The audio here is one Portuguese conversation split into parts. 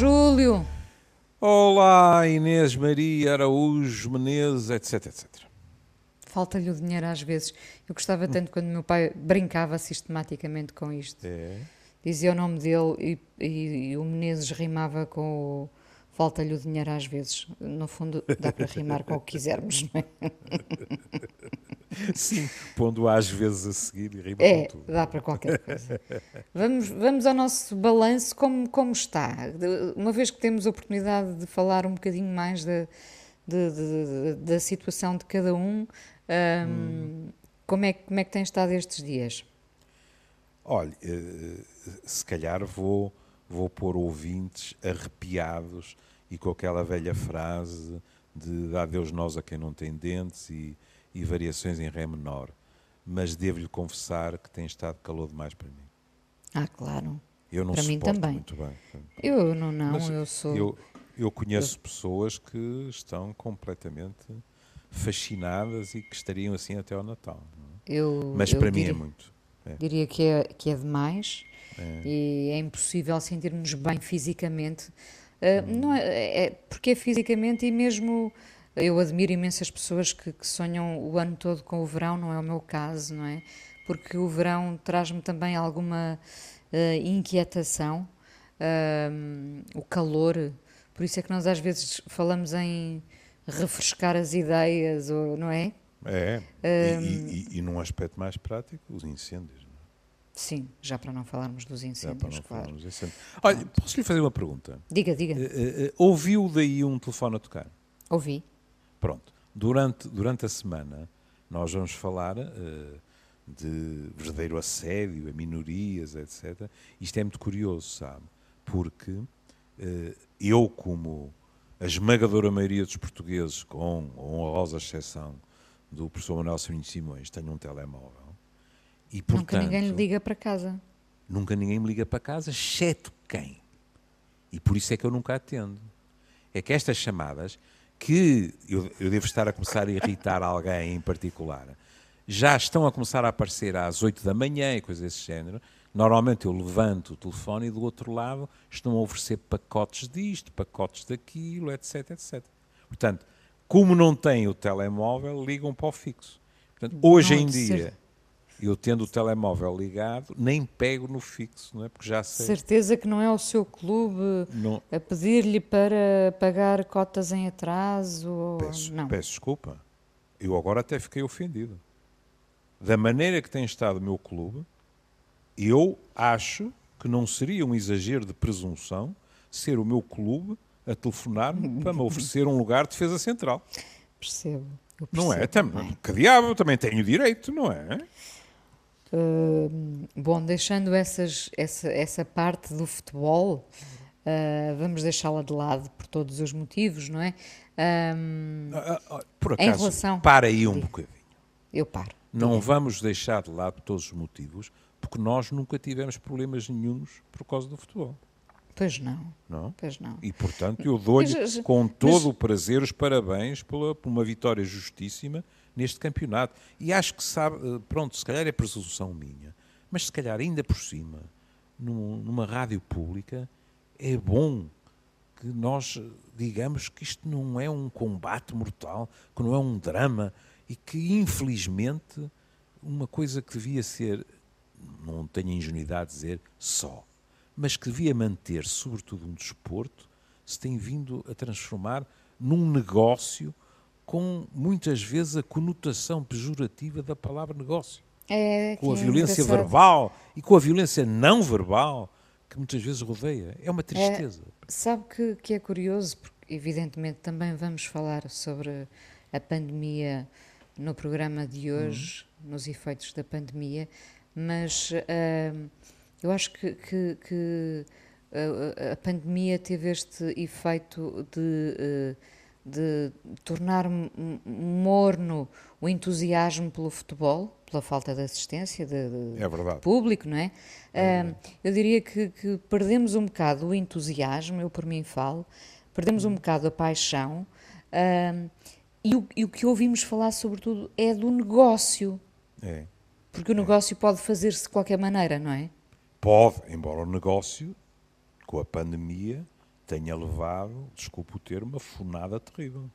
Júlio. Olá, Inês Maria Araújo Menezes, etc, etc. Falta-lhe o dinheiro às vezes. Eu gostava tanto quando meu pai brincava sistematicamente com isto. É. Dizia o nome dele e, e- e o Menezes rimava com o falta-lhe o dinheiro às vezes. No fundo, dá para rimar com o que quisermos, não é? Sim, pondo às vezes a seguir e rima É, com tudo. dá para qualquer coisa. Vamos, vamos ao nosso balanço, como, como está. Uma vez que temos a oportunidade de falar um bocadinho mais da, de- de- de- da situação de cada um, hum, como, é, que- como é que tem estado estes dias? Olha, eh, se calhar vou, vou pôr ouvintes arrepiados e com aquela velha frase de dá Deus nós a quem não tem dentes e, e variações em ré menor. Mas devo-lhe confessar que tem estado calor demais para mim. Ah, claro. Eu não Para mim também. muito bem. Eu não, não, Mas eu sou. Eu, eu conheço pessoas que estão completamente fascinadas e que estariam assim até ao Natal. é? eu, Mas eu para mim é muito. É. diria que é, que é demais É. e é impossível sentirmos bem fisicamente. Uh, não é, é- porque é fisicamente e mesmo eu admiro imensas pessoas que, que sonham o ano todo com o verão, não é o meu caso, não é? Porque o verão traz-me também alguma uh, inquietação, um, o calor, por isso é que nós às vezes falamos em refrescar as ideias, ou, não é? É. E, e- e- e num aspecto mais prático, os incêndios. Sim, já para não falarmos dos Já para incêndios, não claro. incêndios. Olha, posso lhe fazer uma pergunta? Diga, diga, eh, eh, ouviu daí um telefone a tocar? ouvi. Pronto. Durante, durante a semana, nós vamos falar eh, de verdadeiro assédio a minorias, etc. Isto é muito curioso, sabe? Porque eu, como a esmagadora maioria dos portugueses, com a honrosa exceção do professor Manuel Sobrinho Simões, tenho um telemóvel. E, Nunca portanto, ninguém lhe liga para casa. nunca ninguém me liga para casa, exceto quem? E por isso é que eu nunca atendo. É que estas chamadas, que eu, eu devo estar a começar a irritar alguém em particular, já estão a começar a aparecer às 8 da manhã e coisas desse género. Normalmente eu levanto o telefone e do outro lado estão a oferecer pacotes disto, pacotes daquilo, etc, etc. Portanto, como não têm o telemóvel, ligam para o fixo. Portanto, hoje em dia, eu tendo o telemóvel ligado, nem pego no fixo, não é? Porque já sei. Certeza que não é o seu clube Não, a pedir-lhe para pagar cotas em atraso? ou- peço, não. peço desculpa. Eu agora até fiquei ofendido. Da maneira que tem estado o meu clube, eu acho que não seria um exagero de presunção ser o meu clube a telefonar-me para me oferecer um lugar de defesa central. Percebo. Não é? percebo, Tam- não é? Que diabo, também tenho direito, não é? Bom, deixando essas, essa, essa parte do futebol, ah, vamos deixá-la de lado por todos os motivos, não é? Hum, Ah, ah, Por Em acaso, relação- para aí um bocadinho. eu paro. Não vamos deixar de lado todos os motivos, porque nós nunca tivemos problemas nenhuns por causa do futebol. Pois não, Não? pois não. E, portanto, eu dou-lhe Mas, com mas- todo o prazer os parabéns pela, por uma vitória justíssima neste campeonato. E acho que sabe, eh, pronto, se calhar é presunção minha, mas se calhar ainda por cima, num- numa rádio pública, é bom que nós eh, digamos que isto não é um combate mortal, que não é um drama e que, infelizmente, uma coisa que devia ser, não tenho ingenuidade de dizer, só, mas que devia manter, sobretudo, um desporto, se tem vindo a transformar num negócio com, muitas vezes, a conotação pejorativa da palavra negócio. É, Com a é violência engraçado. verbal e com a violência não verbal que muitas vezes rodeia. É uma tristeza. Sabe que, que é curioso, porque evidentemente também vamos falar sobre a pandemia no programa de hoje, nos efeitos da pandemia, mas ahm, eu acho que, que- que, ah, a pandemia teve este efeito de, eh, de tornar morno o entusiasmo pelo futebol, pela falta de assistência, de, de- É público, não é? Ah, eu diria que, que perdemos um bocado o entusiasmo, eu por mim falo, perdemos um bocado a paixão e, o, e o que ouvimos falar sobretudo é do negócio, É. porque o negócio pode fazer-se de qualquer maneira, não é? Pode, embora o negócio, com a pandemia, tenha levado, desculpe o termo, uma fonada terrível.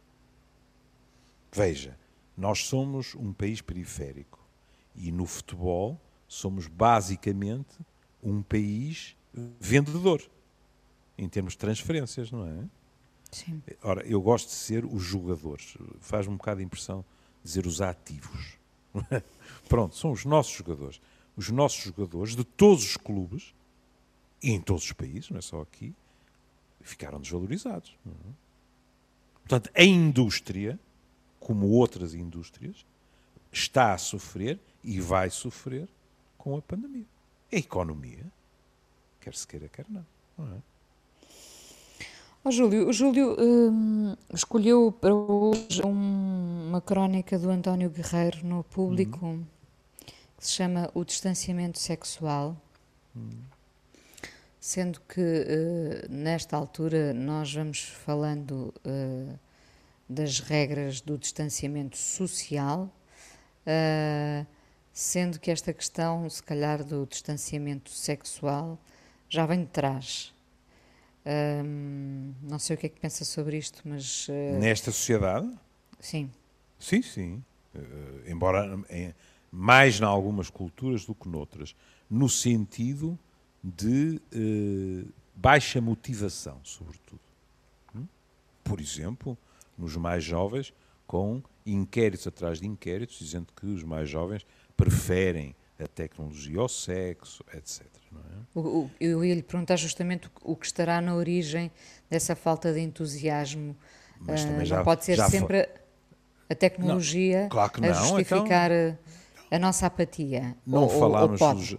Veja, nós somos um país periférico e no futebol somos basicamente um país vendedor em termos de transferências, não é? Sim. Ora, eu gosto de ser os jogadores. Faz-me um bocado de impressão dizer os ativos. Pronto, são os nossos jogadores. Os nossos jogadores de todos os clubes e em todos os países, não é só aqui, ficaram desvalorizados. É? Portanto, a indústria, como outras indústrias, está a sofrer e vai sofrer com a pandemia. A economia, quer se queira, quer não. não é? Oh, Júlio, o Júlio hum, escolheu para hoje um, uma crónica do António Guerreiro no público uhum. que se chama O Distanciamento Sexual. Uhum. Sendo que uh, nesta altura nós vamos falando uh, das regras do distanciamento social, uh, sendo que esta questão, se calhar, do distanciamento sexual já vem de trás um, não sei o que é que pensa sobre isto, mas. Nesta sociedade? Sim. Sim, sim. Embora em, mais em algumas culturas do que noutras, no sentido de uh, baixa motivação, sobretudo. Hum? Por exemplo, nos mais jovens, com inquéritos atrás de inquéritos, dizendo que os mais jovens preferem a tecnologia ao sexo, etc. É? O, o, eu ia lhe perguntar justamente o, o, que estará na origem dessa falta de entusiasmo. Mas uh, já, não pode ser sempre foi... a tecnologia não, claro a então justificar então, a nossa apatia. Não ou, falámos ou dos,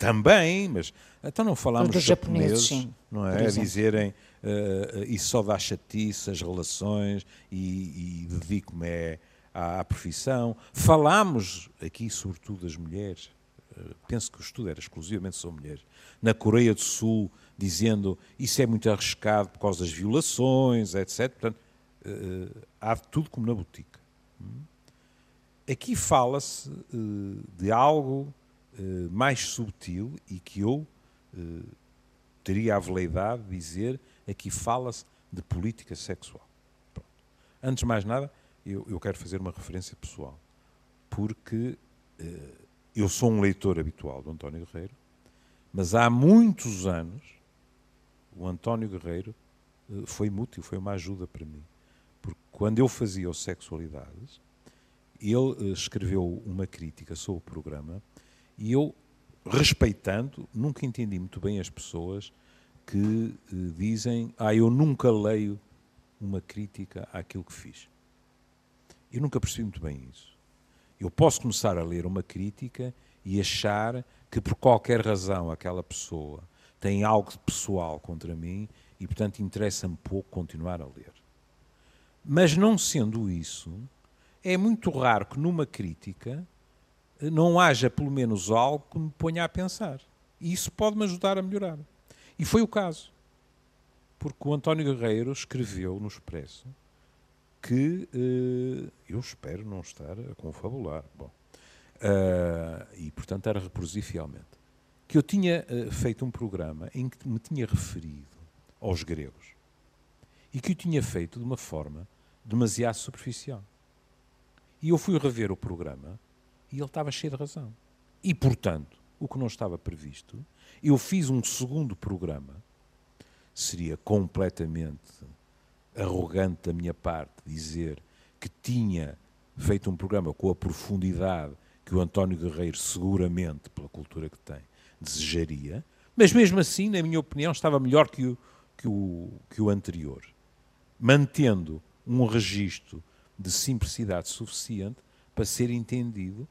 também, mas então não falámos dos japoneses, japoneses não é? A dizerem uh, isso só dá chatice, as relações e, e dedico-me é à, à profissão. Falámos aqui, sobretudo, das mulheres. Uh, penso que o estudo era exclusivamente sobre mulheres. Na Coreia do Sul, dizendo isso é muito arriscado por causa das violações, etc. Portanto, uh, há de tudo como na botica. Hum? Aqui fala-se de algo mais subtil e que eu teria a veleidade de dizer aqui fala-se de política sexual. Pronto. Antes de mais nada, eu, eu quero fazer uma referência pessoal, porque uh, eu sou um leitor habitual do António Guerreiro, mas há muitos anos o António Guerreiro foi útil, foi uma ajuda para mim. Porque quando eu fazia o Sexualidades, ele escreveu uma crítica sobre o programa e eu, respeitando, nunca entendi muito bem as pessoas que dizem: Ah, eu nunca leio uma crítica àquilo que fiz. Eu nunca percebi muito bem isso. Eu posso começar a ler uma crítica e achar que por qualquer razão aquela pessoa tem algo de pessoal contra mim e, portanto, interessa-me pouco continuar a ler. Mas não sendo isso, é muito raro que numa crítica não haja pelo menos algo que me ponha a pensar. E isso pode-me ajudar a melhorar. E foi o caso. Porque o António Guerreiro escreveu no Expresso que uh, eu espero não estar a confabular. Bom, uh, e portanto era reproduzir fielmente. Que eu tinha uh, feito um programa em que me tinha referido aos gregos e que o tinha feito de uma forma demasiado superficial. E eu fui rever o programa e ele estava cheio de razão. E portanto, o que não estava previsto, eu fiz um segundo programa, seria completamente arrogante da minha parte dizer que tinha feito um programa com a profundidade que o António Guerreiro, seguramente, pela cultura que tem, desejaria, mas mesmo assim, na minha opinião, estava melhor que o, que o, que o anterior, mantendo um registro de simplicidade suficiente para ser entendido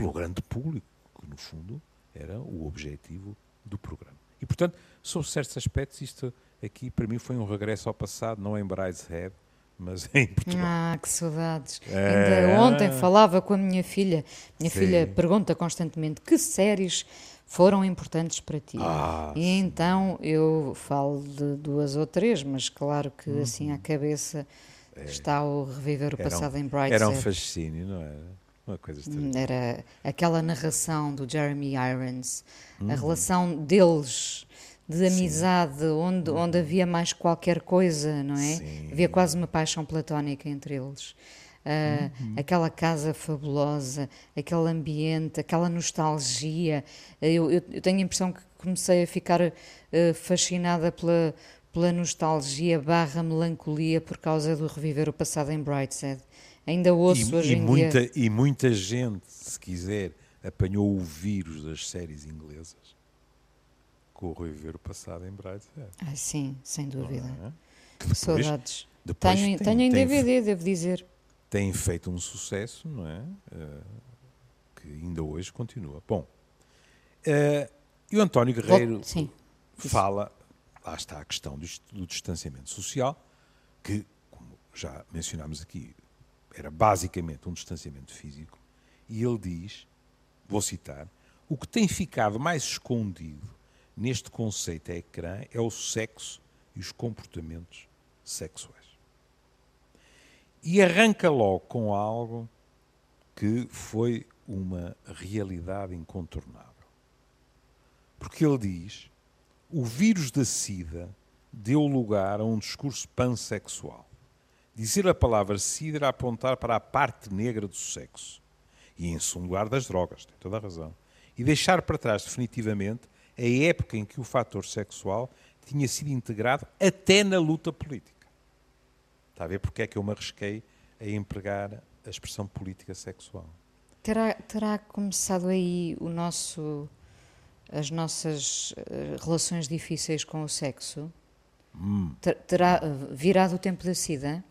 pelo grande público, que no fundo era o objetivo do programa. E, portanto, sobre certos aspectos, isto aqui para mim foi um regresso ao passado, não em Brideshead, mas em Portugal. Ah, que saudades. É... Ainda ontem falava com a minha filha. Minha sim. filha pergunta constantemente que séries foram importantes para ti. Ah, e então eu falo de duas ou três, mas claro que uhum. assim à cabeça é. está o reviver o passado um, em Brideshead. Era um fascínio, não era? Uma coisa estranha. Era aquela narração do Jeremy Irons, uhum. a relação deles de amizade, onde, onde havia mais qualquer coisa, não é? Sim. Havia quase uma paixão platónica entre eles. Uh, uhum. Aquela casa fabulosa, aquele ambiente, aquela nostalgia. Eu, eu, eu tenho a impressão que comecei a ficar uh, fascinada pela, pela nostalgia barra melancolia por causa do reviver o passado em Brightside. Ainda ouço e, hoje e em muita, dia. E muita gente, se quiser, apanhou o vírus das séries inglesas com o reviver o passado em Brightside. Ah, sim, sem dúvida. É? Depois, Saudades. Depois tenho, tem, tenho em tem, DVD, devo dizer. Tem feito um sucesso, não é? Uh, que ainda hoje continua. Bom, uh, e o António Guerreiro Sim, fala, lá está a questão do, do distanciamento social, que, como já mencionámos aqui, era basicamente um distanciamento físico, e ele diz, vou citar, o que tem ficado mais escondido neste conceito a ecrã é o sexo e os comportamentos sexuais. E arranca logo com algo que foi uma realidade incontornável. Porque ele diz: o vírus da SIDA deu lugar a um discurso pansexual. Dizer a palavra SIDA era apontar para a parte negra do sexo. E em segundo lugar das drogas, tem toda a razão. E deixar para trás definitivamente a época em que o fator sexual tinha sido integrado até na luta política. Está a ver porque é que eu me arrisquei a empregar a expressão política sexual? Terá, terá começado aí o nosso, as nossas uh, relações difíceis com o sexo? Hum. Terá virado o tempo da SIDA?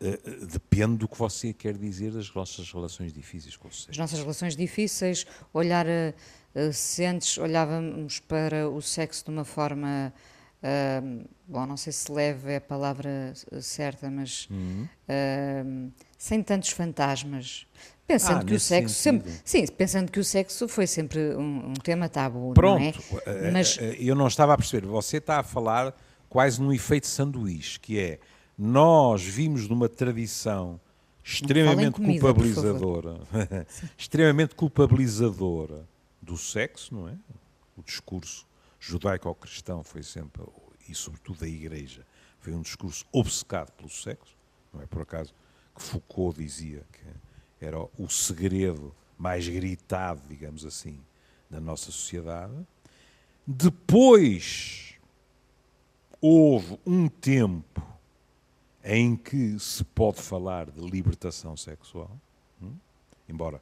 Uh, depende do que você quer dizer das nossas relações difíceis com o sexo. As nossas relações difíceis, olhar, uh, se antes olhávamos para o sexo de uma forma Uh, bom, não sei se leve é a palavra certa, mas uhum. uh, sem tantos fantasmas. Pensando ah, que o sexo sentido. sempre, sim, pensando que o sexo foi sempre um, um tema tabu, Pronto, não é? Mas eu não estava a perceber. Você está a falar quase num efeito sanduíche, que é nós vimos numa tradição extremamente comida, culpabilizadora, extremamente culpabilizadora do sexo, não é? O discurso judaico-cristão foi sempre, e sobretudo a Igreja, foi um discurso obcecado pelo sexo. Não é por acaso que Foucault dizia que era o segredo mais gritado, digamos assim, da nossa sociedade. Depois houve um tempo em que se pode falar de libertação sexual, hum? embora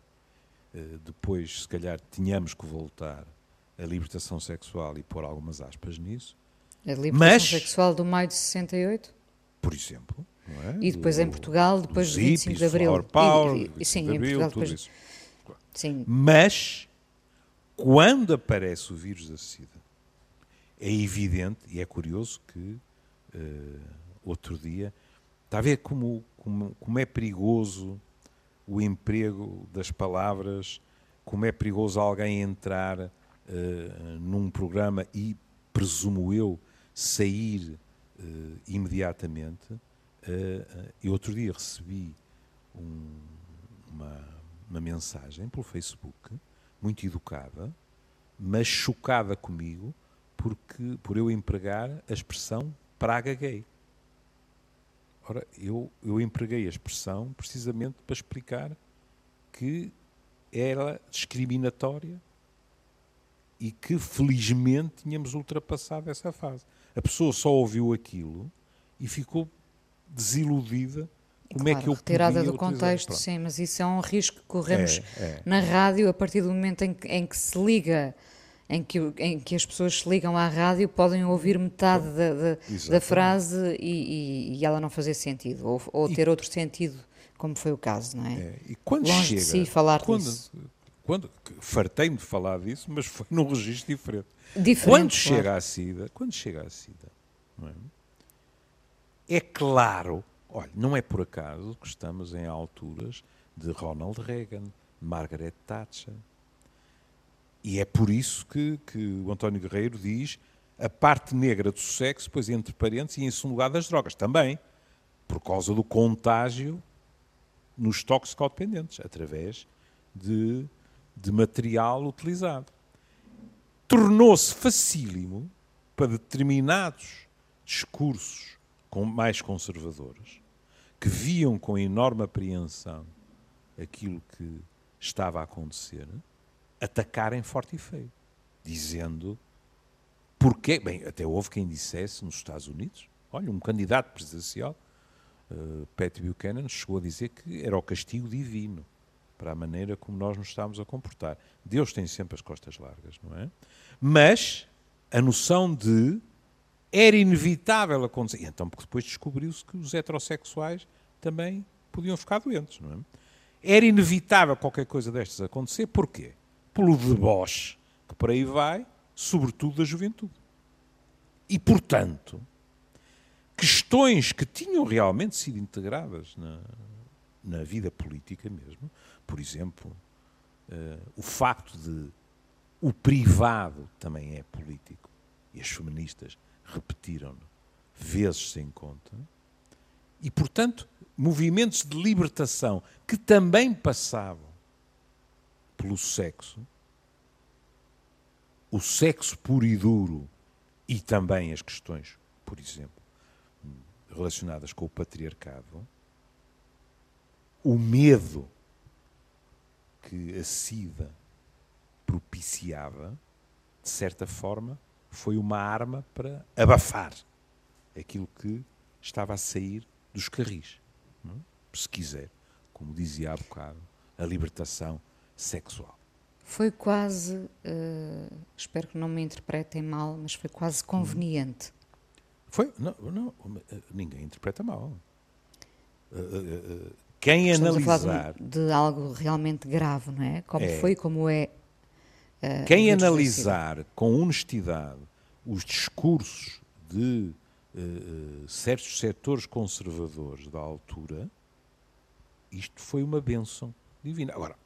eh, depois, se calhar, tenhamos que voltar a libertação sexual e pôr algumas aspas nisso. A libertação Mas, sexual do maio de 68? Por exemplo. É? E depois do, em Portugal, depois do 25 de Abril. Power, e, e, sim, em Portugal depois. Isso. Sim. Mas, quando aparece o vírus da SIDA, é evidente e é curioso que uh, outro dia está a ver como, como, como é perigoso o emprego das palavras, como é perigoso alguém entrar uh, num programa e, presumo eu, sair uh, imediatamente. Uh, eu outro dia recebi um, uma, uma mensagem pelo Facebook, muito educada, mas chocada comigo porque, por eu empregar a expressão praga gay. Ora, eu, eu empreguei a expressão precisamente para explicar que era discriminatória e que felizmente tínhamos ultrapassado essa fase. A pessoa só ouviu aquilo e ficou desiludida. Como claro, é que eu retirada do contexto, sim, mas isso é um risco que corremos é, é, na rádio a partir do momento em que, em que se liga em que, em que as pessoas se ligam à rádio podem ouvir metade da, da, da frase e, e, e, ela não fazer sentido, ou, ou ter e, outro sentido, como foi o caso, não é? é e quando Longe chega, de si falar quando, disso. Quando, fartei-me de falar disso, mas foi num registro diferente. diferente quando claro. chega à SIDA, quando chega à SIDA, é? é claro, olha, não é por acaso que estamos em alturas de Ronald Reagan, Margaret Thatcher, e é por isso que, que o António Guerreiro diz a parte negra do sexo, depois entre parênteses, e em segundo lugar das drogas. Também, por causa do contágio nos toxicodependentes, através de, de material utilizado. tornou-se facílimo para determinados discursos mais conservadores, que viam com enorme apreensão aquilo que estava a acontecer, atacarem forte e feio, dizendo porque, bem, até houve quem dissesse nos Estados Unidos, olha, um candidato presidencial, uh, Pat Buchanan, chegou a dizer que era o castigo divino para a maneira como nós nos estamos a comportar. Deus tem sempre as costas largas, não é? Mas a noção de era inevitável acontecer. E então, porque depois descobriu-se que os heterossexuais também podiam ficar doentes, não é? Era inevitável qualquer coisa destas acontecer. Porquê? Pelo deboche que por aí vai, sobretudo da juventude. E, portanto, questões que tinham realmente sido integradas na, na vida política mesmo, por exemplo, uh, o facto de o privado também é político, e as feministas repetiram-no vezes sem conta, e, portanto, movimentos de libertação que também passavam pelo sexo, o sexo puro e duro e também as questões, por exemplo, relacionadas com o patriarcado, o medo que a SIDA propiciava, de certa forma, foi uma arma para abafar aquilo que estava a sair dos carris. É? Se quiser, como dizia há bocado, a libertação sexual. Foi quase, uh, espero que não me interpretem mal, mas foi quase conveniente. Foi, não, não ninguém interpreta mal. Uh, uh, quem Estamos analisar. De, de, algo realmente grave, não é? Como é, foi, como é. quem analisar com honestidade os discursos de certos setores conservadores da altura, isto foi uma benção divina. Agora,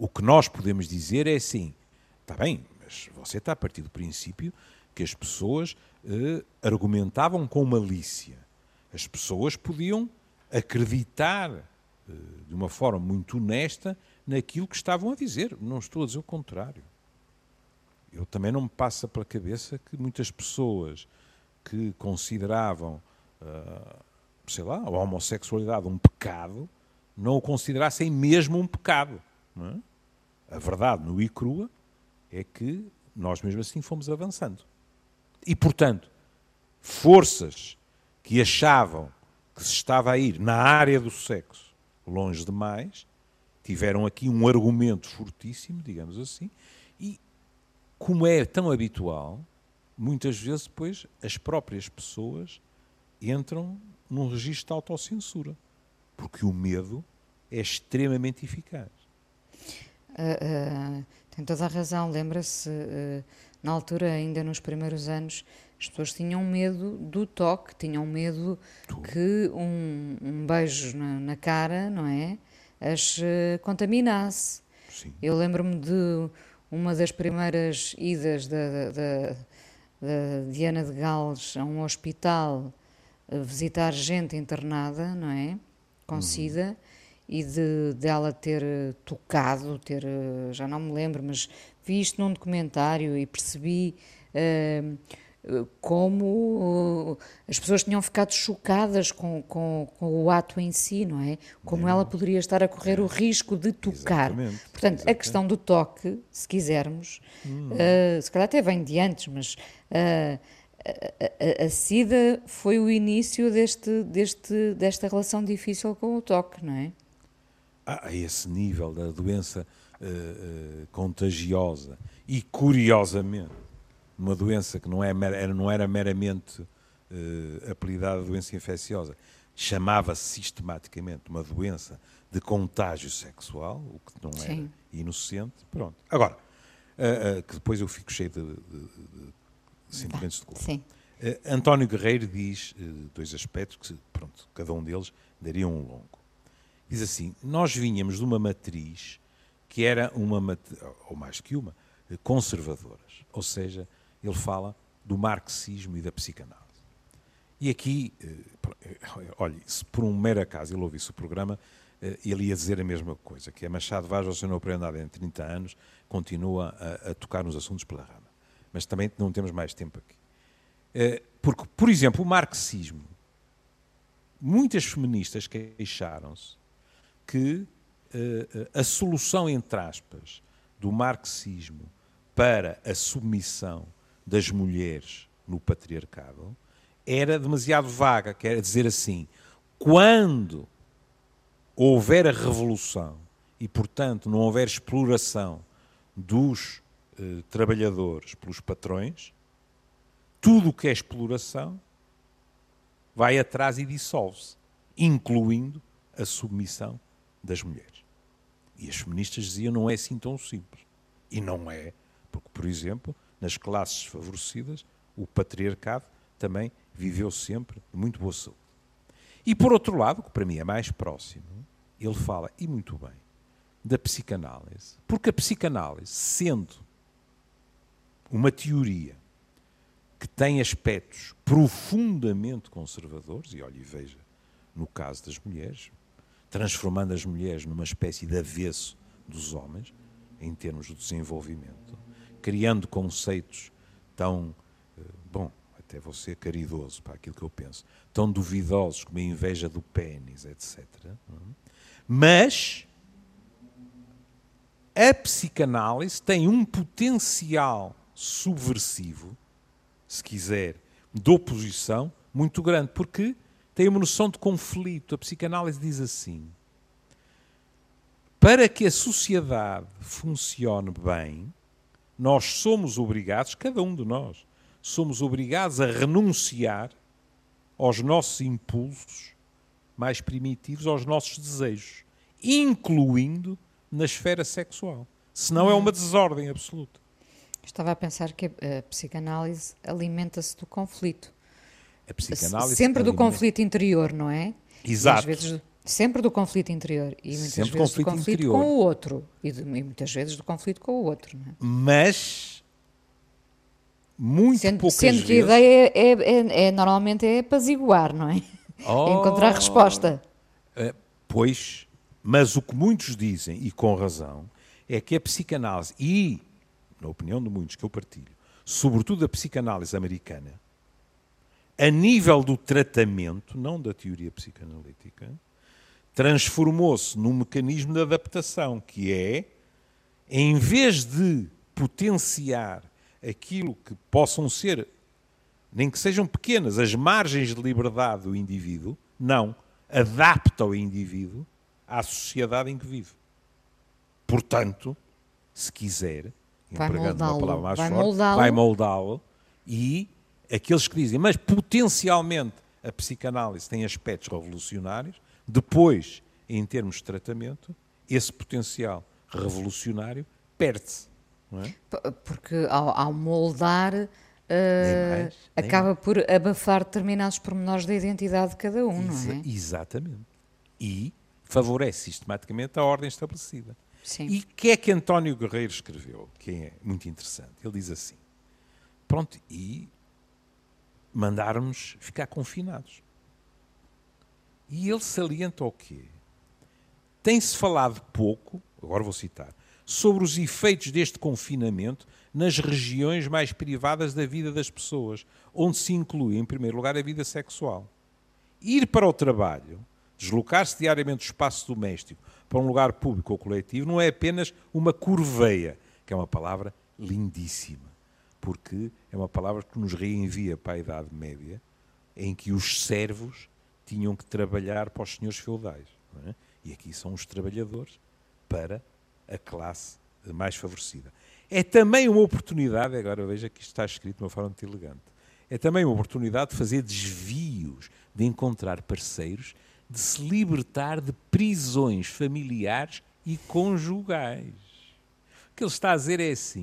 o que nós podemos dizer é assim: está bem, mas você está a partir do princípio que as pessoas eh, argumentavam com malícia. As pessoas podiam acreditar eh, de uma forma muito honesta naquilo que estavam a dizer. Não estou a dizer o contrário. Eu também não me passa pela cabeça que muitas pessoas que consideravam, uh, sei lá, a homossexualidade um pecado, não o considerassem mesmo um pecado. Não é? A verdade, no e crua, é que nós mesmo assim fomos avançando. E, portanto, forças que achavam que se estava a ir na área do sexo longe demais, tiveram aqui um argumento fortíssimo, digamos assim, e, como é tão habitual, muitas vezes depois as próprias pessoas entram num registro de autocensura, porque o medo é extremamente eficaz. Uh, uh, tem toda a razão. Lembra-se, uh, na altura, ainda nos primeiros anos, as pessoas tinham medo do toque, tinham medo que um, um beijo na, na, cara, não é? As contaminasse. Sim. Eu lembro-me de uma das primeiras idas da, da, da Diana de Gales a um hospital visitar gente internada, não é? Com uhum. SIDA e de dela ter eh, tocado, ter, eh, já não me lembro, mas vi isto num documentário e percebi uh, como uh, as pessoas tinham ficado chocadas com, com, com, o ato em si, não é? Como ela poderia estar a correr o risco de tocar. Exatamente. Portanto, Exatamente. a questão do toque, se quisermos, hum. uh, se calhar até vem de antes, mas a, a, a, SIDA foi o início deste, deste, desta relação difícil com o toque, não é? A esse nível da doença uh, uh, contagiosa e, curiosamente, uma doença que não, é, não era meramente uh, apelidada doença infecciosa, chamava-se sistematicamente uma doença de contágio sexual, o que não era Sim. inocente. Pronto. Agora, uh, que depois eu fico cheio de, de, de sentimentos de culpa. Sim. António Guerreiro diz dois aspectos que, pronto, cada um deles daria um longo diz assim: Nós vinhamos de uma matriz que era uma, ou mais que uma, conservadoras. Ou seja, ele fala do marxismo e da psicanálise. E aqui, eh, olha, se por um mero acaso ele ouvisse o programa, eh, ele ia dizer a mesma coisa, que é Machado Vaz, você não aprende nada em 30 anos, continua a, a tocar nos assuntos pela rama. mas também não temos mais tempo aqui. Eh, porque, por exemplo, o marxismo, muitas feministas queixaram-se que uh, a solução, entre aspas, do marxismo para a submissão das mulheres no patriarcado era demasiado vaga, quer dizer assim, quando houver a revolução e, portanto, não houver exploração dos eh, trabalhadores pelos patrões, tudo o que é exploração vai atrás e dissolve-se, incluindo a submissão das mulheres. E as feministas diziam não é assim tão simples. E não é, porque, por exemplo, nas classes favorecidas, o patriarcado também viveu sempre de muito boa saúde. E por outro lado, que para mim é mais próximo, ele fala, e muito bem, da psicanálise. Porque a psicanálise, sendo uma teoria que tem aspectos profundamente conservadores, e olha e veja, no caso das mulheres, transformando as mulheres numa espécie de avesso dos homens, em termos de desenvolvimento, criando conceitos tão, eh, bom, até vou ser caridoso para aquilo que eu penso, tão duvidosos como a inveja do pênis, etc. Mas a psicanálise tem um potencial subversivo, se quiser, de oposição muito grande, porque tem uma noção de conflito. A psicanálise diz assim: para que a sociedade funcione bem, nós somos obrigados, cada um de nós, somos obrigados a renunciar aos nossos impulsos mais primitivos, aos nossos desejos, incluindo na esfera sexual. Senão é uma desordem absoluta. Estava a pensar que a psicanálise alimenta-se do conflito. A psicanálise sempre do conflito interior, não é? Exato. vezes sempre do conflito interior e muitas sempre vezes conflito do conflito interior. com o outro e, de, e, muitas vezes do conflito com o outro, é? Mas muito sendo, poucas sendo vezes... que a ideia é, é, é, normalmente é apaziguar, não é? Oh, é encontrar resposta. É, pois, mas o que muitos dizem, e com razão, é que a psicanálise e na opinião de muitos que eu partilho, sobretudo a psicanálise americana, a nível do tratamento, não da teoria psicanalítica, transformou-se num mecanismo de adaptação, que é, em vez de potenciar aquilo que possam ser, nem que sejam pequenas, as margens de liberdade do indivíduo, não, adapta o indivíduo à sociedade em que vive. Portanto, se quiser, empregando uma palavra mais vai forte, vai moldá-lo e aqueles que dizem, mas potencialmente a psicanálise tem aspectos revolucionários, depois, em termos de tratamento, esse potencial revolucionário perde-se. É? Porque ao, ao moldar uh, mais, acaba por abafar determinados pormenores da identidade de cada um, Exa não é? Exatamente. E favorece sistematicamente a ordem estabelecida. Sim. E o que é que António Guerreiro escreveu? Que é muito interessante. Ele diz assim: pronto, e mandarmos ficar confinados. E ele salienta o quê? Tem-se falado pouco, agora vou citar, sobre os efeitos deste confinamento nas regiões mais privadas da vida das pessoas, onde se inclui, em primeiro lugar, a vida sexual. Ir para o trabalho, deslocar-se diariamente do espaço doméstico para um lugar público ou coletivo não é apenas uma curveia, que é uma palavra lindíssima, porque é uma palavra que nos reenvia para a Idade Média, em que os servos tinham que trabalhar para os senhores feudais. É? E aqui são os trabalhadores para a classe mais favorecida. É também uma oportunidade, agora veja que isto está escrito de uma forma muito elegante, é também uma oportunidade de fazer desvios, de encontrar parceiros de se libertar de prisões familiares e conjugais. O que ele está a dizer é assim: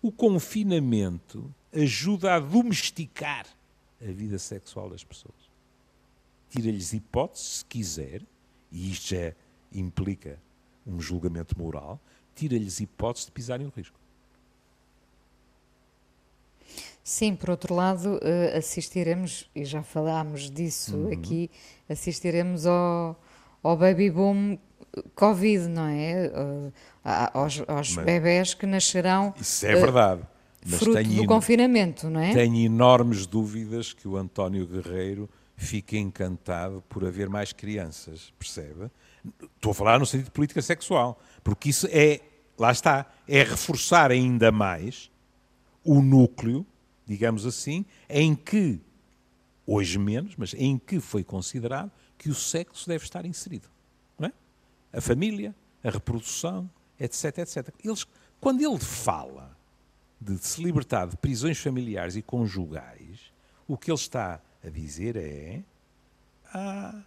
o confinamento ajuda a domesticar a vida sexual das pessoas. Tira-lhes hipóteses, se quiser, e isto já implica um julgamento moral, tira-lhes hipóteses de pisarem o risco. Sim, por outro lado, uh, assistiremos, e já falámos disso uhum. aqui, assistiremos ao, ao baby boom Covid, não é? Uh, aos aos bebés que nascerão. Isso é verdade. Mas Fruto tenho, do confinamento, não é? Tenho enormes dúvidas que o António Guerreiro fique encantado por haver mais crianças, percebe? Estou a falar no sentido de política sexual, porque isso é, lá está, é reforçar ainda mais o núcleo, digamos assim, em que, hoje menos, mas em que foi considerado que o sexo deve estar inserido. Não é? A família, a reprodução, etc, etc. Eles, quando ele fala de se libertar de prisões familiares e conjugais, o que ele está a dizer é há,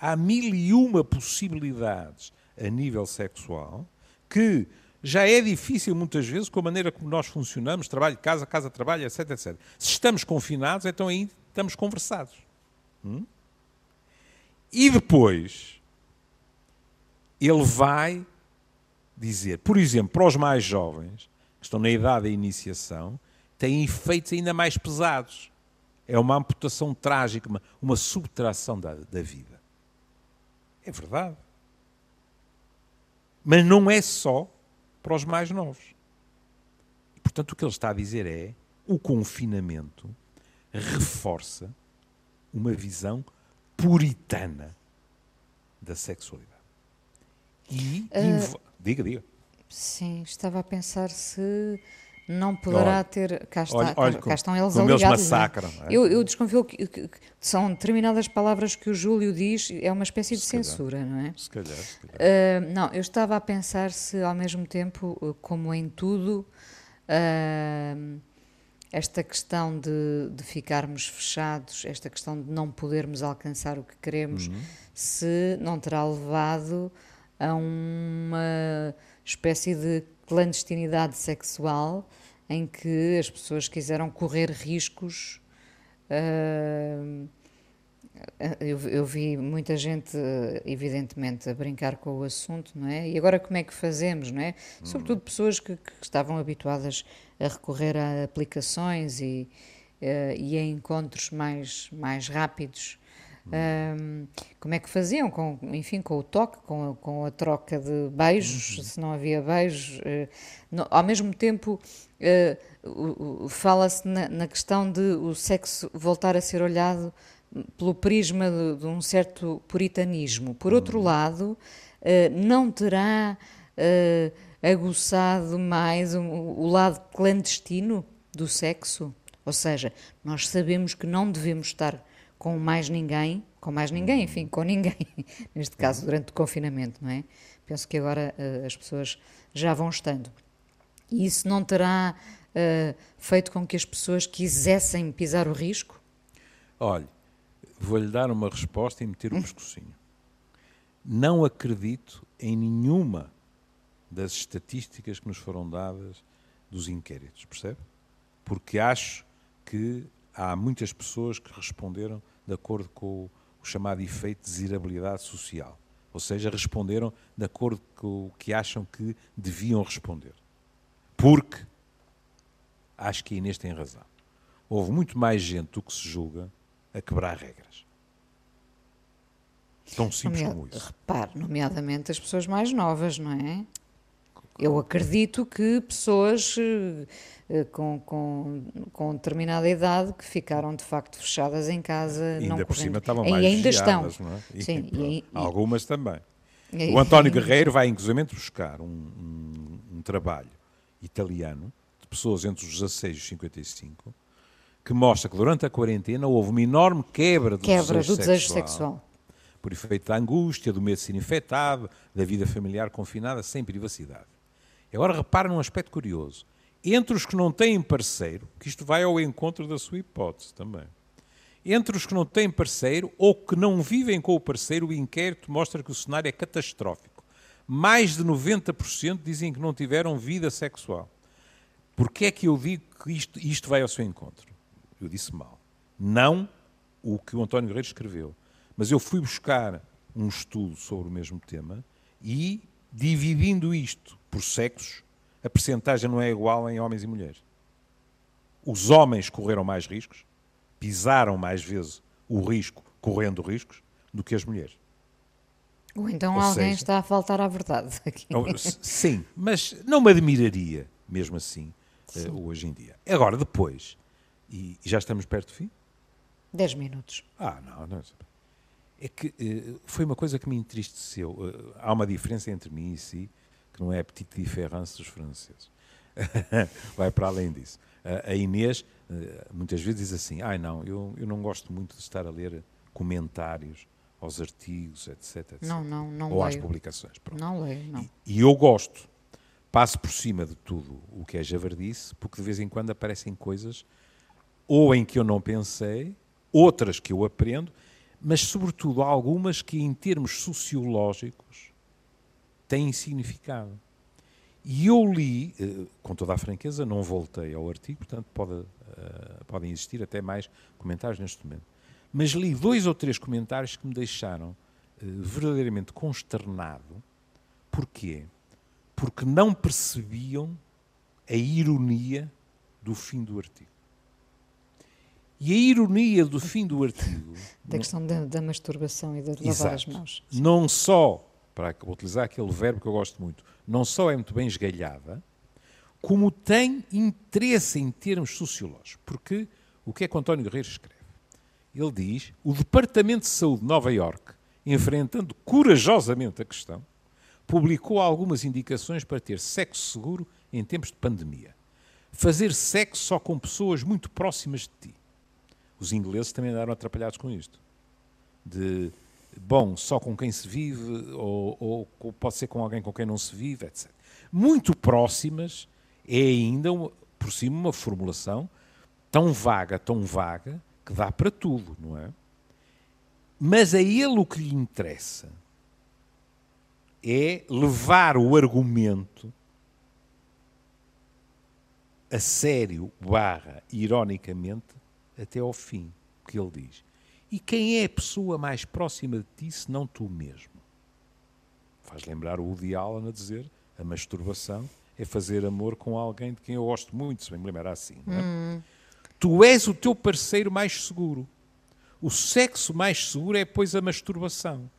há mil e uma possibilidades a nível sexual que já é difícil muitas vezes com a maneira como nós funcionamos, trabalho, casa, casa, trabalho, etc, etc. Se estamos confinados, então aí estamos conversados. Hum? E depois, ele vai dizer, por exemplo, para os mais jovens, estão na idade da iniciação, têm efeitos ainda mais pesados. É uma amputação trágica, uma, uma subtração da, da vida. É verdade. Mas não é só para os mais novos. Portanto, o que ele está a dizer é o confinamento reforça uma visão puritana da sexualidade. E. Uh, diga, diga. Sim, estava a pensar se não poderá olha, ter. Cá, está, olha, olha, cá estão eles aliados. Eles é? massacram, é? eu, eu, desconfio que, que, que, são determinadas palavras que o Júlio diz, é uma espécie de se censura, calhar. não é? Se calhar. Se calhar. Uh, não, eu estava a pensar se ao mesmo tempo, como em tudo, uh, esta questão de, de, ficarmos fechados, esta questão de não podermos alcançar o que queremos, uhum. se não terá levado a uma espécie de clandestinidade sexual em que as pessoas quiseram correr riscos. Uh, eu, eu, vi muita gente, evidentemente, a brincar com o assunto, não é? E agora como é que fazemos, não é? Hum. Sobretudo pessoas que, que, estavam habituadas a recorrer a aplicações e, uh, e a encontros mais, mais rápidos um, como é que faziam? Com, enfim, com o toque, com a, com a troca de beijos, uhum. se não havia beijos. Uh, no, ao mesmo tempo, uh, fala-se na, na, questão de o sexo voltar a ser olhado pelo prisma de, de um certo puritanismo. Por outro uhum. lado, uh, não terá aguçado mais o, o lado clandestino do sexo? Ou seja, nós sabemos que não devemos estar com mais ninguém, com mais ninguém, uhum. enfim, com ninguém, neste caso uhum. durante o confinamento, não é? Penso que agora uh, as pessoas já vão estando. E isso não terá uh, feito com que as pessoas quisessem pisar o risco? Olhe, vou-lhe dar uma resposta e meter o um pescocinho. Não acredito em nenhuma das estatísticas que nos foram dadas dos inquéritos, percebe? Porque acho que há muitas pessoas que responderam de acordo com o chamado efeito de desirabilidade social. Ou seja, responderam de acordo com o que acham que deviam responder. Porque, acho que a Inês tem razão, houve muito mais gente do que se julga a quebrar regras. Tão simples como isso. Repare, nomeadamente as pessoas mais novas, não é? Eu acredito que pessoas eh, eh, com, com, com determinada idade que ficaram de facto fechadas em casa. E ainda não por cima estavam mais e ainda estão. Não é? e, Sim, e, algumas também. o António Guerreiro vai inclusive buscar um, um, um, trabalho italiano de pessoas entre os 16 e os 55 que mostra que durante a quarentena houve uma enorme quebra do, quebra desejo, do desejo sexual, sexual. Por efeito da angústia, do medo de ser infectado, da vida familiar confinada, sem privacidade. Agora repara num aspecto curioso entre os que não têm parceiro, que isto vai ao encontro da sua hipótese também. Entre os que não têm parceiro ou que não vivem com o parceiro, o inquérito mostra que o cenário é catastrófico. Mais de 90% dizem que não tiveram vida sexual. Porquê é que eu digo que isto, isto vai ao seu encontro? Eu disse mal. Não o que o António Guerreiro escreveu. Mas eu fui buscar um estudo sobre o mesmo tema e, dividindo isto por sexos, a percentagem não é igual em homens e mulheres. Os homens correram mais riscos, pisaram mais vezes o risco, correndo riscos, do que as mulheres. Ou então Ou alguém seja, está a faltar à verdade aqui. Sim, mas não me admiraria, mesmo assim, uh, hoje em dia. Agora, depois, e, já estamos perto do fim? Dez minutos. Ah, não, não. É que uh, foi uma coisa que me entristeceu. Uh, há uma diferença entre mim e si, que não é a petite différence dos franceses. Vai para além disso. a Inês muitas vezes diz assim: ai ah, não, eu, eu não gosto muito de estar a ler comentários aos artigos, etc. etc. Não, não, não Ou leio. às publicações. Pronto. Não leio, não. E, e, eu gosto. Passo por cima de tudo o que é javardice, porque de vez em quando aparecem coisas ou em que eu não pensei, outras que eu aprendo, mas sobretudo algumas que em termos sociológicos têm significado. E eu li, eh, com toda a franqueza, não voltei ao artigo, portanto pode, uh, podem existir até mais comentários neste momento mas li dois ou três comentários que me deixaram uh, verdadeiramente consternado. Porquê? Porque não percebiam a ironia do fim do artigo. E a ironia do fim do artigo. Da questão da, da masturbação e de lavar as mãos. Não só, para utilizar aquele verbo que eu gosto muito, não só é muito bem esgalhada, como tem interesse em termos sociológicos. Porque o que é que António Guerreiro escreve? ele diz: o Departamento de Saúde de Nova Iorque, enfrentando corajosamente a questão, publicou algumas indicações para ter sexo seguro em tempos de pandemia. Fazer sexo só com pessoas muito próximas de ti. Os ingleses também andaram atrapalhados com isto. De, bom, só com quem se vive, ou, ou pode ser com alguém com quem não se vive, etc. Muito próximas é ainda, por cima, uma formulação tão vaga, tão vaga, que dá para tudo, não é? Mas a ele o que lhe interessa é levar o argumento a sério, barra, ironicamente, até ao fim, que ele diz. E quem é a pessoa mais próxima de ti, se não tu mesmo? Faz lembrar o Woody Allen a dizer a masturbação é fazer amor com alguém de quem eu gosto muito, se bem me lembrar assim. É? Hum. Tu és o teu parceiro mais seguro. O sexo mais seguro é, pois, a masturbação.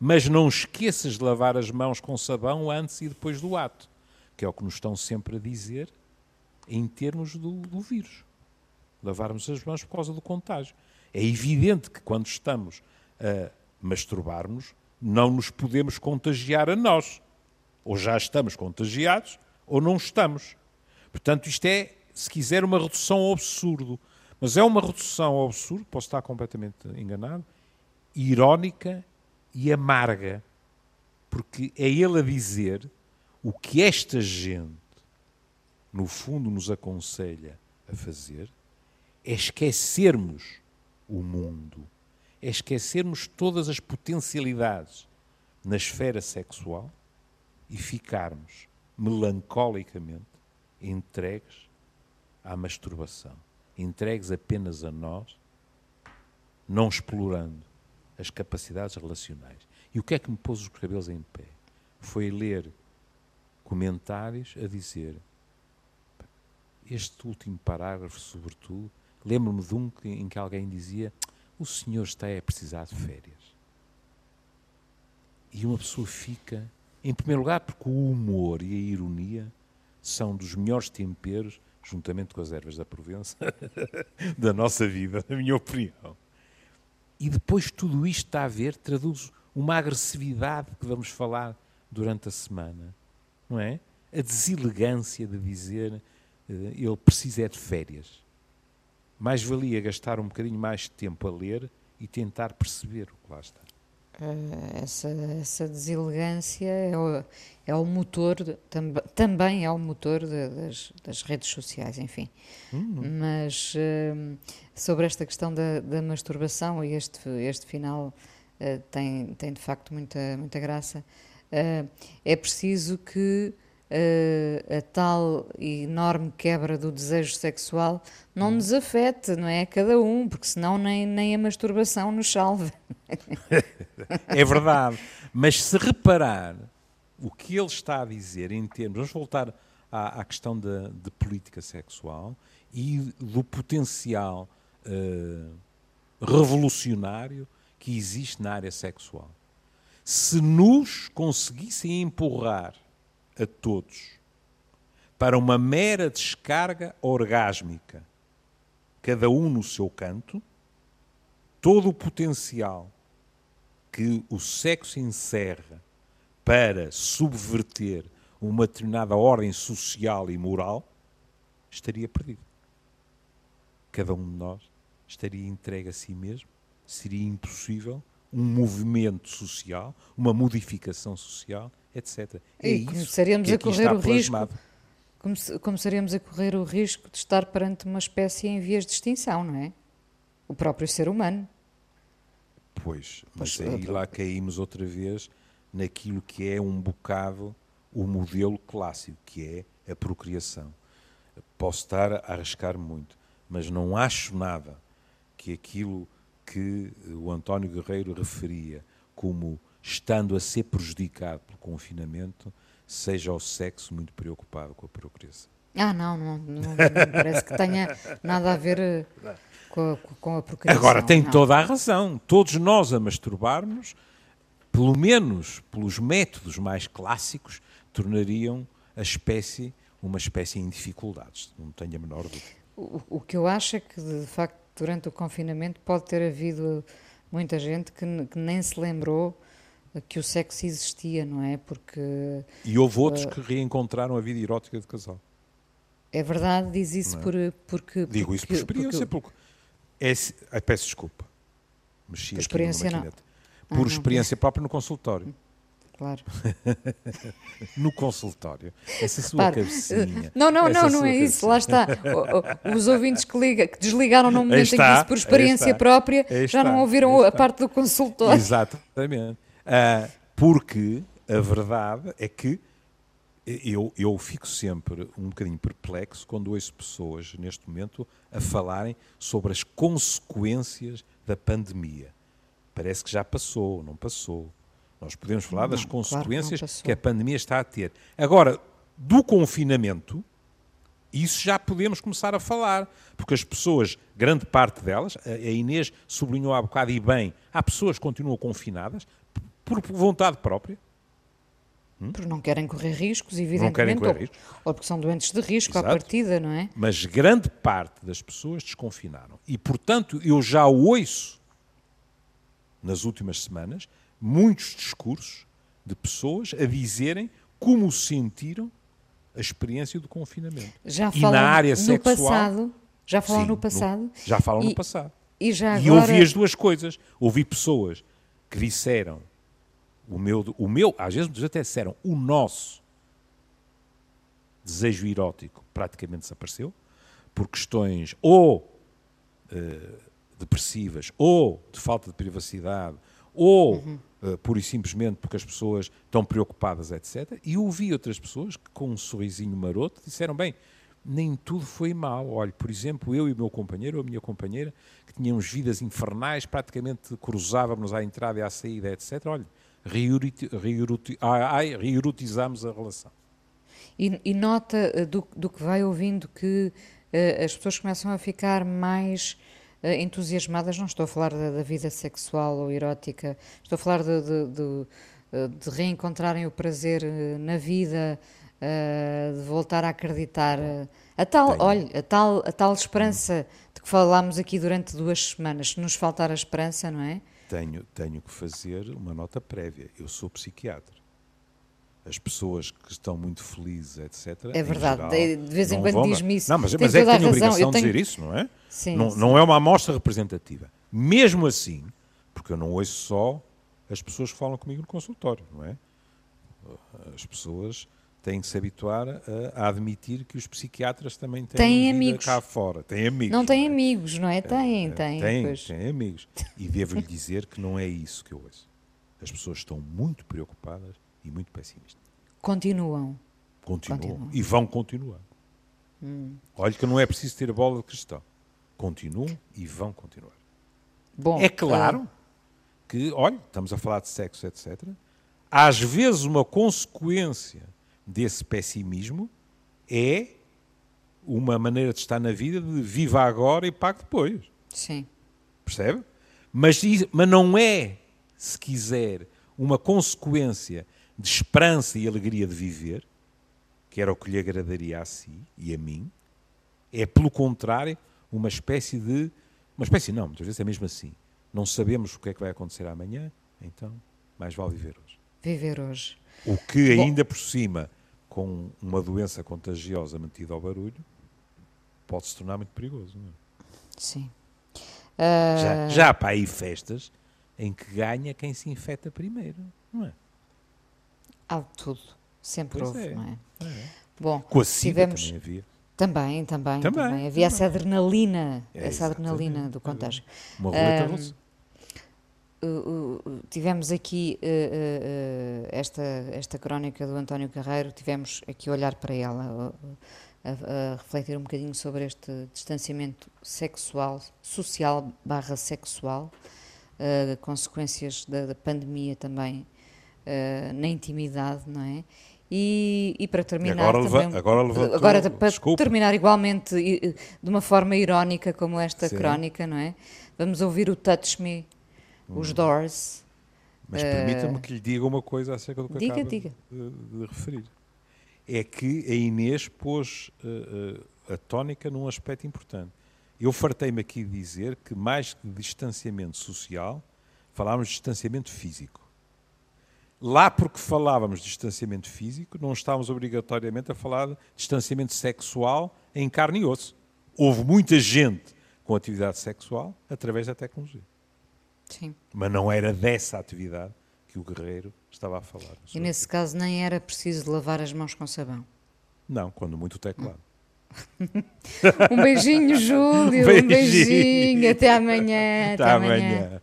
Mas não esqueças de lavar as mãos com sabão antes e depois do ato, que é o que nos estão sempre a dizer em termos do, do vírus. Lavarmos as mãos por causa do contágio. É evidente que quando estamos a masturbarmos, não nos podemos contagiar a nós. Ou já estamos contagiados, ou não estamos. Portanto, isto é se quiser, uma redução ao absurdo. Mas é uma redução ao absurdo, posso estar completamente enganado, irónica e amarga. Porque é ele a dizer o que esta gente, no fundo, nos aconselha a fazer é esquecermos o mundo, é esquecermos todas as potencialidades na esfera sexual e ficarmos melancolicamente entregues à masturbação, entregues apenas a nós, não explorando as capacidades relacionais. E o que é que me pôs os cabelos em pé? Foi ler comentários a dizer este último parágrafo, sobretudo, lembro-me de um em que alguém dizia o senhor está a precisar de férias. E uma pessoa fica, em primeiro lugar, porque o humor e a ironia são dos melhores temperos juntamente com as ervas da Provença, da nossa vida, na minha opinião. E depois tudo isto está a ver, traduz uma agressividade que vamos falar durante a semana, não é? A deselegância de dizer uh, ele precisa é de férias. Mais valia gastar um bocadinho mais de tempo a ler e tentar perceber o que lá está. Uh, essa, essa deselegância é o, é o motor, tam, também é o motor de, das, das, redes sociais, enfim. Uhum. Mas uh, sobre esta questão da, da, masturbação, e este, este final uh, tem, tem de facto muita, muita graça, é preciso que a tal enorme quebra do desejo sexual não nos afete, não é? A cada um, porque senão nem, nem a masturbação nos salva. é verdade. Mas se reparar o que ele está a dizer em termos. Vamos voltar à, à questão de, de, política sexual e do potencial uh, revolucionário que existe na área sexual. Se nos conseguissem empurrar a todos para uma mera descarga orgásmica, cada um no seu canto, todo o potencial que o sexo encerra para subverter uma determinada ordem social e moral estaria perdido. Cada um de nós estaria entregue a si mesmo, seria impossível um movimento social, uma modificação social, etc. É e começaríamos a correr o risco. A correr o risco de estar perante uma espécie em vias de extinção, não é? O próprio ser humano. Pois, mas pois, aí lá caímos outra vez naquilo que é um bocado o modelo clássico, que é a procriação. Posso estar a arriscar muito, mas não acho nada que aquilo que o António Guerreiro referia como estando a ser prejudicado pelo confinamento, seja o sexo muito preocupado com a procriação. Ah, não, não, não, não parece que tenha nada a ver eh, com a, com a procriação. Agora, tem não. toda a razão. Todos nós a masturbarmos, pelo menos pelos métodos mais clássicos, tornariam a espécie uma espécie em dificuldades, não tenho a menor dúvida. O, o que eu acho é que, de facto, durante o confinamento pode ter havido muita gente que, que nem se lembrou que o sexo existia, não é? Porque e houve outros uh, que reencontraram a vida erótica de casal. É verdade, diz isso é? por, porque digo porque, isso por experiência, porque, porque é, peço desculpa, mexi por experiência não. Por ah, experiência não. própria no consultório. Claro. no consultório. Essa sua Repare, cabecinha. Não, não, não, não é cabecinha. isso. Lá está. Os ouvintes que, liga, que desligaram no momento está, em que disse por experiência própria já não ouviram a parte do consultório. Exatamente. Uh, porque a verdade é que eu, eu fico sempre um bocadinho perplexo quando ouço pessoas, neste momento, a falarem sobre as consequências da pandemia. Parece que já passou, não passou. Nós podemos falar não, das consequências claro que, que a pandemia está a ter. Agora, do confinamento, isso já podemos começar a falar, porque as pessoas, grande parte delas, a Inês sublinhou há bocado e bem, há pessoas que continuam confinadas por vontade própria. Hum? Porque não querem correr riscos, evidentemente, não querem correr ou, riscos. ou porque são doentes de risco Exato. à partida, não é? Mas grande parte das pessoas desconfinaram. E, portanto, eu já ouço, nas últimas semanas, muitos discursos de pessoas a dizerem como sentiram a experiência do confinamento. Já falam e na área no sexual, passado, já falam sim, no passado. No, já falam e, no passado. E, já e ouvi as duas coisas. Ouvi pessoas que disseram o meu, o meu, às vezes até disseram o nosso desejo erótico praticamente desapareceu por questões ou uh, depressivas ou de falta de privacidade ou uhum uh, pura e simplesmente porque as pessoas estão preocupadas, etc. E ouvi outras pessoas que, com um sorrisinho maroto, disseram: bem, nem tudo foi mal. Olha, por exemplo, eu e o meu companheiro, ou a minha companheira, que tínhamos vidas infernais, praticamente cruzávamos à entrada e à saída, etc. Olha, reerotizámos a relação. E, e nota eh, do, do, que vai ouvindo que uh, as pessoas começam a ficar mais uh, entusiasmadas, não estou a falar da, da, vida sexual ou erótica, estou a falar de, de, de, de reencontrarem o prazer na vida, uh, de voltar a acreditar. A tal, olha, a tal, a tal esperança de que falámos aqui durante duas semanas, se nos faltar a esperança, não é? Tenho, tenho que fazer uma nota prévia. Eu sou psiquiatra as pessoas que estão muito felizes, etc. É verdade, geral, de vez em quando diz-me isso. Não, mas, mas é que tenho a obrigação de dizer isso, não é? Sim, não, sim. não é uma amostra representativa. Mesmo assim, porque eu não ouço só as pessoas que falam comigo no consultório, não é? As pessoas têm que se habituar a, a admitir que os psiquiatras também têm, têm amigos cá fora. Têm amigos. Não têm não é? amigos, não é? Têm, é, têm. Têm, têm amigos. E devo-lhe dizer que não é isso que eu ouço. As pessoas estão muito preocupadas e muito pessimistas. Continuam. Continuam. Continuam. E vão continuar. Hum. Olha que não é preciso ter a bola de cristal. Continuam e vão continuar. Bom, é claro é... que, olha, estamos a falar de sexo, etc. Às vezes uma consequência desse pessimismo é uma maneira de estar na vida de viva agora e pague depois. Sim. Percebe? Mas, mas não é, se quiser, uma consequência de esperança e alegria de viver, que era o que lhe agradaria a si e a mim, é, pelo contrário, uma espécie de. Uma espécie não, muitas vezes é mesmo assim. Não sabemos o que é que vai acontecer amanhã, então mais vale viver hoje. Viver hoje. O que ainda Bom, por cima, com uma doença contagiosa mantida ao barulho, pode se tornar muito perigoso. Não é? Sim. Uh... Já, já para aí festas em que ganha quem se infecta primeiro, não é? Há tudo. Sempre pois houve, é. não é? é? Bom, Com a SIDA tivemos... também havia. Também, também, também, também. Havia também. essa adrenalina, é, essa adrenalina do contágio. Uma roleta um, russa. Uh, uh, tivemos aqui uh, esta, esta crónica do António Carreiro, tivemos aqui a olhar para ela, a, a, refletir um bocadinho sobre este distanciamento sexual, social barra sexual, consequências da, da, pandemia também na intimidade, não é? E, e, para terminar e agora, também, agora, levantou, agora para desculpa. terminar igualmente de uma forma irónica como esta Sim. crónica, não é? Vamos ouvir o Touch Me. Os Doors. Mas permita-me que lhe diga uma coisa acerca do que diga, acaba diga. De, de, referir. É que a Inês pôs uh, uh, a tónica num aspecto importante. Eu fartei-me aqui de dizer que mais que distanciamento social, falámos de distanciamento físico. Lá, porque falávamos de distanciamento físico, não estávamos obrigatoriamente a falar de distanciamento sexual em carne e osso. Houve muita gente com atividade sexual através da tecnologia. Sim. Mas não era dessa atividade que o guerreiro estava a falar. E nesse caso nem era preciso lavar as mãos com sabão? Não, quando muito teclado. um beijinho, Júlio. Um beijinho. Um beijinho. Até amanhã. Até, até amanhã. amanhã.